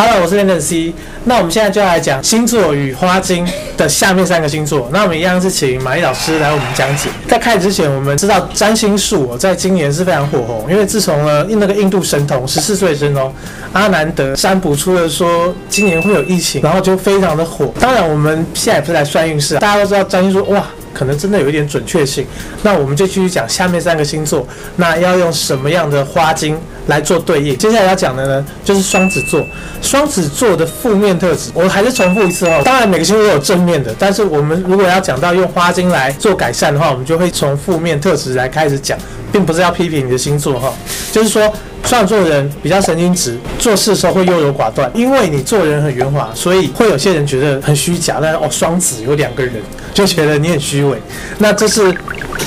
Hello，我是练练 C。那我们现在就来讲星座与花精的下面三个星座。那我们一样是请玛丽老师来我们讲解。在开始之前，我们知道占星术在今年是非常火红，因为自从呢那个印度神童十四岁神童阿南德占卜出了说今年会有疫情，然后就非常的火。当然，我们现在也不是来算运势，大家都知道占星术哇。可能真的有一点准确性，那我们就继续讲下面三个星座，那要用什么样的花精来做对应？接下来要讲的呢，就是双子座。双子座的负面特质，我还是重复一次哦。当然每个星座都有正面的，但是我们如果要讲到用花精来做改善的话，我们就会从负面特质来开始讲，并不是要批评你的星座哈，就是说。双子座的人比较神经质，做事的时候会优柔寡断，因为你做人很圆滑，所以会有些人觉得很虚假。但是哦，双子有两个人，就觉得你很虚伪。那这是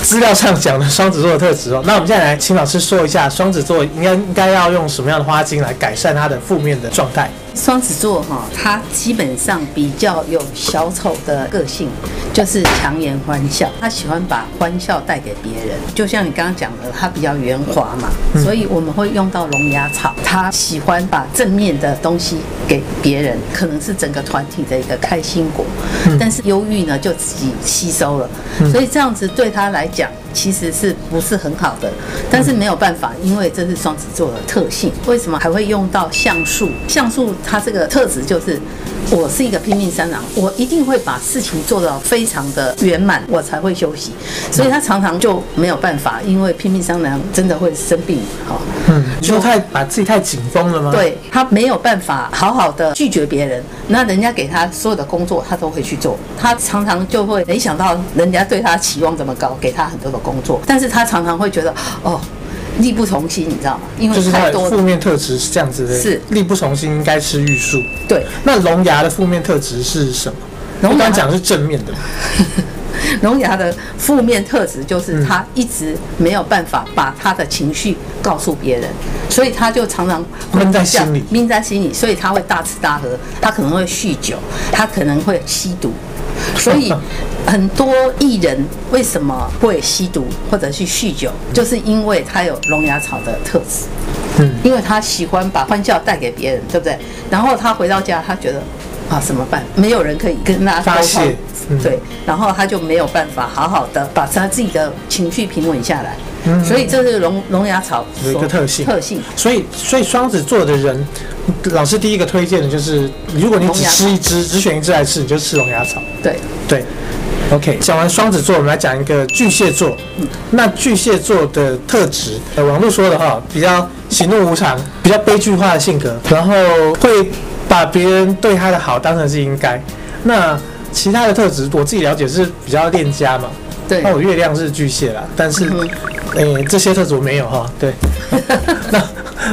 资料上讲的双子座的特质哦。那我们现在来请老师说一下，双子座应该应该要用什么样的花精来改善他的负面的状态？双子座哈，他基本上比较有小丑的个性，就是强颜欢笑，他喜欢把欢笑带给别人。就像你刚刚讲的，他比较圆滑嘛，所以我们会用到龙牙草。他喜欢把正面的东西给别人，可能是整个团体的一个开心果。但是忧郁呢，就自己吸收了，所以这样子对他来讲。其实是不是很好的，但是没有办法，因为这是双子座的特性。为什么还会用到橡树？橡树它这个特质就是，我是一个拼命三郎，我一定会把事情做到非常的圆满，我才会休息。所以他常常就没有办法，因为拼命三郎真的会生病。哈，嗯，就太把自己太紧绷了吗？对，他没有办法好好的拒绝别人，那人家给他所有的工作，他都会去做。他常常就会没想到人家对他期望这么高，给他很多的。工作，但是他常常会觉得哦，力不从心，你知道吗？因为太多负面特质是这样子的，是力不从心，应该吃玉树。对，那龙牙的负面特质是什么？龙牙讲的是正面的。龙牙的负面特质就是他一直没有办法把他的情绪告诉别人，所以他就常常闷在心里，闷在心里，所以他会大吃大喝，他可能会酗酒，他可能会吸毒。所以，很多艺人为什么会吸毒或者去酗酒，就是因为他有龙牙草的特质。嗯，因为他喜欢把欢笑带给别人，对不对？然后他回到家，他觉得啊，怎么办？没有人可以跟他发泄，对，然后他就没有办法好好的把他自己的情绪平稳下来。嗯，所以这是龙龙牙草有一个特性，特性。所以，所以双子座的人，老师第一个推荐的就是，如果你只吃一只，只选一只来吃，你就吃龙牙草。对对，OK。讲完双子座，我们来讲一个巨蟹座。嗯，那巨蟹座的特质，呃，网络说的哈，比较喜怒无常，比较悲剧化的性格，然后会把别人对他的好当成是应该。那其他的特质，我自己了解是比较恋家嘛。对。那我月亮是巨蟹啦，但是。嗯哎、欸，这些特质我没有哈。对，那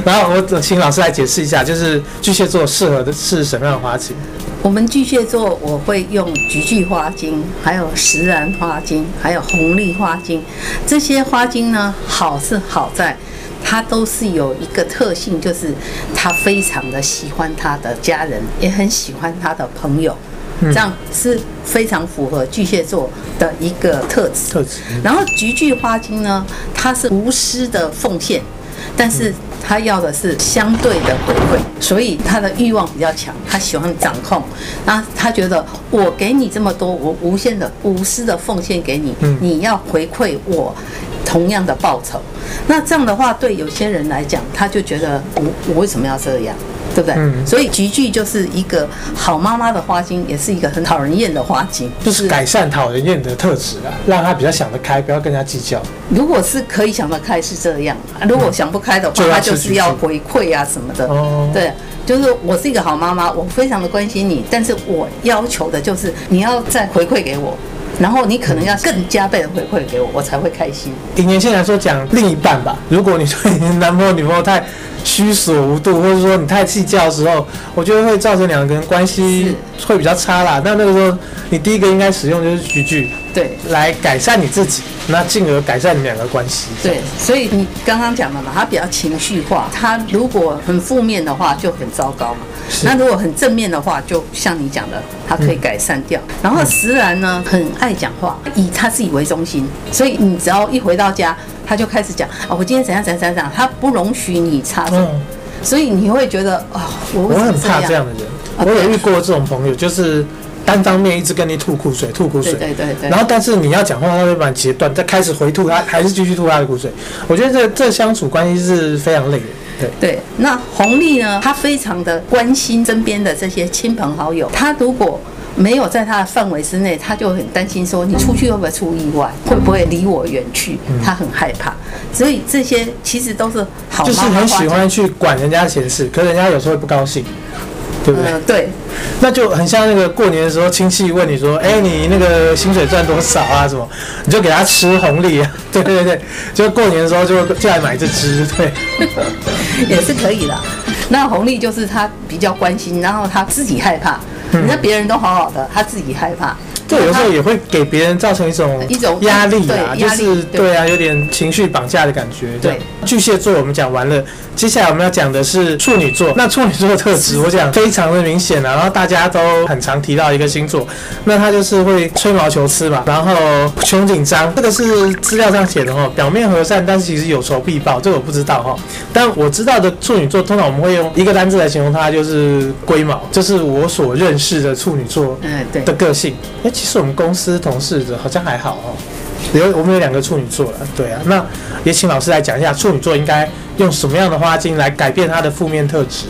然后我请老师来解释一下，就是巨蟹座适合的是什么样的花精？我们巨蟹座我会用菊苣花精，还有石兰花精，还有红丽花精。这些花精呢，好是好在它都是有一个特性，就是它非常的喜欢他的家人，也很喜欢他的朋友。这样是非常符合巨蟹座的一个特质。特质。然后菊苣花精呢，它是无私的奉献，但是他要的是相对的回馈，所以他的欲望比较强，他喜欢掌控。那他觉得我给你这么多，我无限的无私的奉献给你，你要回馈我同样的报酬。那这样的话，对有些人来讲，他就觉得我我为什么要这样？对不对？嗯，所以菊苣就是一个好妈妈的花精，也是一个很讨人厌的花精，就是改善讨人厌的特质啊，让他比较想得开，不要跟人家计较。如果是可以想得开是这样，如果想不开的话，他就是要回馈啊什么的。哦，对，就是我是一个好妈妈，我非常的关心你，但是我要求的就是你要再回馈给我。然后你可能要更加倍的回馈给我，我才会开心。以年轻人来说，讲另一半吧，如果你对你男朋友、女朋友太虚索无度，或者说你太计较的时候，我觉得会造成两个人关系会比较差啦。那那个时候，你第一个应该使用就是句句，对，来改善你自己，那进而改善你们两个关系。对，所以你刚刚讲的嘛，他比较情绪化，他如果很负面的话就很糟糕嘛。那如果很正面的话，就像你讲的，他可以改善掉。嗯、然后石兰呢，很爱讲话，以他自己为中心，所以你只要一回到家，他就开始讲啊，我今天怎样怎样怎样，他不容许你插手。所以你会觉得啊、哦，我我很怕这样的人。我有遇过这种朋友，就是单方面一直跟你吐苦水，吐苦水。对对对，对。然后，但是你要讲话，他会把你截断，再开始回吐，他还是继续吐他的苦水。我觉得这这相处关系是非常累的。对对。那红利呢？他非常的关心身边的这些亲朋好友。他如果没有在他的范围之内，他就很担心说，你出去会不会出意外，会不会离我远去？他很害怕。所以这些其实都是好妈妈，就是很喜欢去管人家闲事，可是人家有时候会不高兴。对不对？那就很像那个过年的时候，亲戚问你说：“哎，你那个薪水赚多少啊？什么？”你就给他吃红利啊。对对对，就过年的时候就就来买这只，对，也是可以的。那红利就是他比较关心，然后他自己害怕。你看别人都好好的，他自己害怕。对，有时候也会给别人造成一种一种压力啊，就是对啊，有点情绪绑架的感觉。对，巨蟹座我们讲完了。接下来我们要讲的是处女座。那处女座的特质，我讲非常的明显啊，然后大家都很常提到一个星座，那他就是会吹毛求疵嘛，然后穷紧张。这个是资料上写的哦，表面和善，但是其实有仇必报。这个我不知道哈，但我知道的处女座，通常我们会用一个单字来形容它，就是龟毛。这是我所认识的处女座嗯对的个性。哎，其实我们公司同事好像还好哦。有我们有两个处女座了，对啊，那也请老师来讲一下处女座应该用什么样的花精来改变它的负面特质。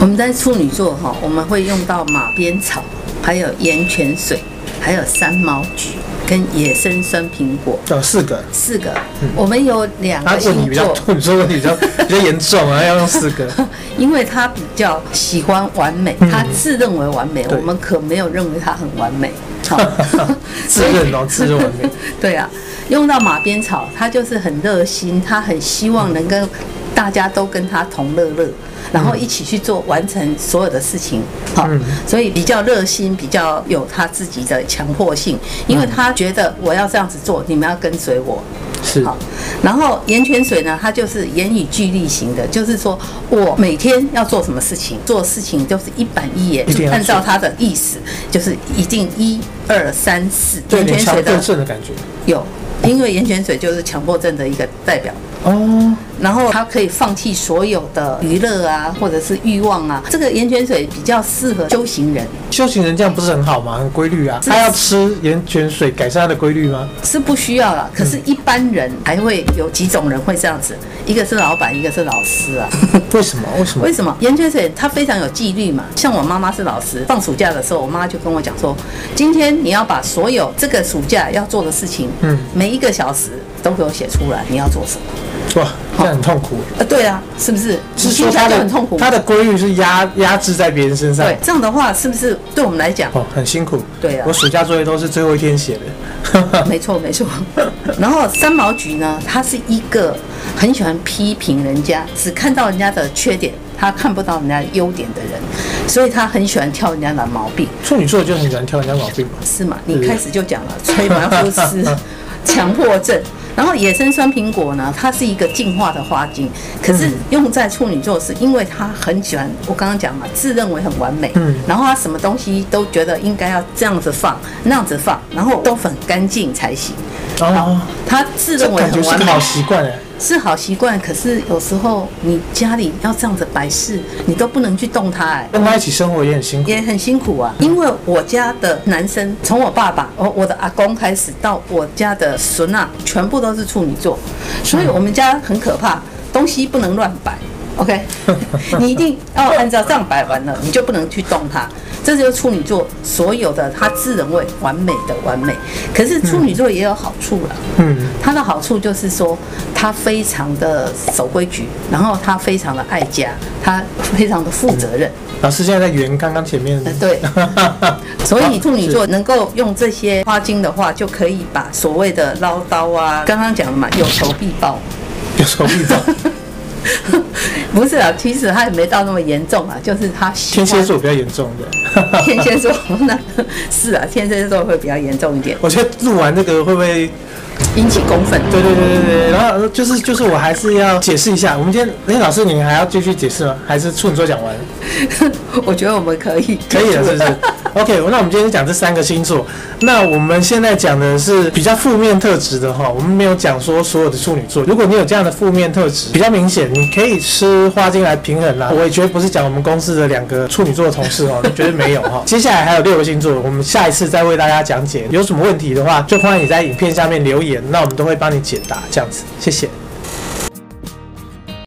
我们在处女座哈，我们会用到马鞭草，还有盐泉水，还有三毛菊跟野生生苹果。有四个，四个。嗯、我们有两个星座。你比较，你说问题比较比较严重啊，要用四个。因为他比较喜欢完美，他自认为完美，嗯、我们可没有认为他很完美。好，自认哦，自认完美。对啊，用到马鞭草，他就是很热心，他很希望能跟大家都跟他同乐乐，然后一起去做完成所有的事情。好，所以比较热心，比较有他自己的强迫性，因为他觉得我要这样子做，你们要跟随我。是好，然后盐泉水呢，它就是言以律己型的，就是说我每天要做什么事情，做事情就是一板一眼，就按照他的意思，就是一定一二三四。盐泉水的有，因为盐泉水就是强迫症的一个代表。哦，然后他可以放弃所有的娱乐啊，或者是欲望啊。这个盐泉水比较适合修行人。修行人这样不是很好吗？很规律啊。他要吃盐泉水改善他的规律吗？是不需要了。可是，一般人还会有几种人会这样子，一个是老板，一个是老师啊。为什么？为什么？为什么？盐泉水它非常有纪律嘛。像我妈妈是老师，放暑假的时候，我妈就跟我讲说，今天你要把所有这个暑假要做的事情，嗯，每一个小时都给我写出来，你要做什么？哇，这样很痛苦。呃，对啊，是不是？是说他的很痛苦，他的规律是压压制在别人身上。对，这样的话是不是对我们来讲哦很辛苦？对啊，我暑假作业都是最后一天写的。没 错没错。然后三毛菊呢，他是一个很喜欢批评人家，只看到人家的缺点，他看不到人家优点的人，所以他很喜欢挑人家的毛病。处女座就很喜欢挑人家毛病嘛？是吗？你开始就讲了，吹毛求疵，强迫症。然后野生酸苹果呢，它是一个进化的花精，可是用在处女座是因为他很喜欢，我刚刚讲嘛，自认为很完美，嗯，然后他什么东西都觉得应该要这样子放，那样子放，然后都很干净才行。哦，他自认为很完美，好习惯哎。是好习惯，可是有时候你家里要这样子摆事，你都不能去动它哎。跟他一起生活也很辛苦，也很辛苦啊。因为我家的男生，从我爸爸、哦我的阿公开始，到我家的孙啊，全部都是处女座，所以我们家很可怕，东西不能乱摆。OK，你一定要按照这样摆完了，你就不能去动它。这就是处女座所有的他自认为完美的完美，可是处女座也有好处了。嗯，他的好处就是说他非常的守规矩，然后他非常的爱家，他非常的负责任。老师现在在圆刚刚前面。对，所以处女座能够用这些花精的话，就可以把所谓的唠叨啊，刚刚讲了嘛，有仇必报，有仇必报。不是啊，其实他也没到那么严重啊，就是他天蝎座比较严重的。天蝎座那是啊，天蝎座会比较严重一点。我觉得录完这个会不会引起公愤。对对对对对，然后就是就是我还是要解释一下，我们今天那老师你还要继续解释吗？还是处女座讲完？我觉得我们可以，可以了，是不是？OK，那我们今天讲这三个星座。那我们现在讲的是比较负面特质的哈，我们没有讲说所有的处女座。如果你有这样的负面特质比较明显，你可以吃花精来平衡啦。我也绝对不是讲我们公司的两个处女座的同事哦，绝对没有哈。接下来还有六个星座，我们下一次再为大家讲解。有什么问题的话，就欢迎你在影片下面留言，那我们都会帮你解答。这样子，谢谢。